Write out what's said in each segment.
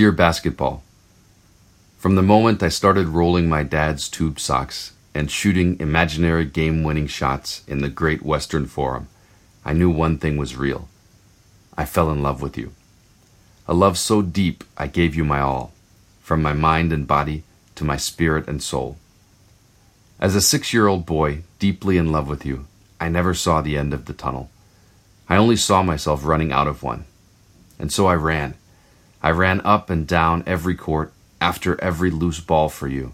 Dear Basketball, From the moment I started rolling my dad's tube socks and shooting imaginary game winning shots in the Great Western Forum, I knew one thing was real. I fell in love with you. A love so deep I gave you my all, from my mind and body to my spirit and soul. As a six year old boy, deeply in love with you, I never saw the end of the tunnel. I only saw myself running out of one. And so I ran. I ran up and down every court, after every loose ball for you.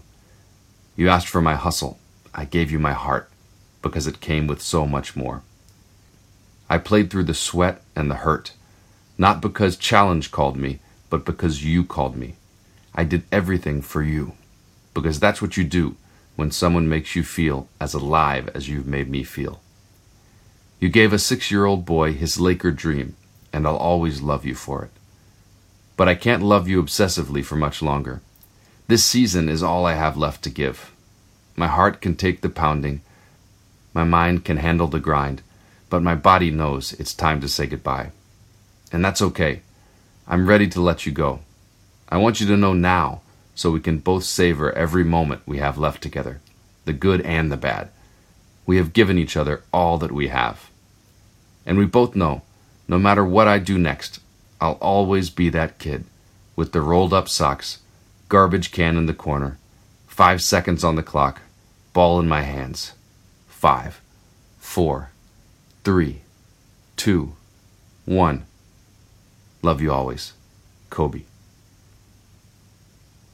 You asked for my hustle. I gave you my heart, because it came with so much more. I played through the sweat and the hurt, not because challenge called me, but because you called me. I did everything for you, because that's what you do when someone makes you feel as alive as you've made me feel. You gave a six year old boy his Laker dream, and I'll always love you for it. But I can't love you obsessively for much longer. This season is all I have left to give. My heart can take the pounding, my mind can handle the grind, but my body knows it's time to say goodbye. And that's okay. I'm ready to let you go. I want you to know now so we can both savor every moment we have left together, the good and the bad. We have given each other all that we have. And we both know, no matter what I do next, I'll always be that kid with the rolled up socks, garbage can in the corner, five seconds on the clock, ball in my hands. Five, four, three, two, one. Love you always. Kobe.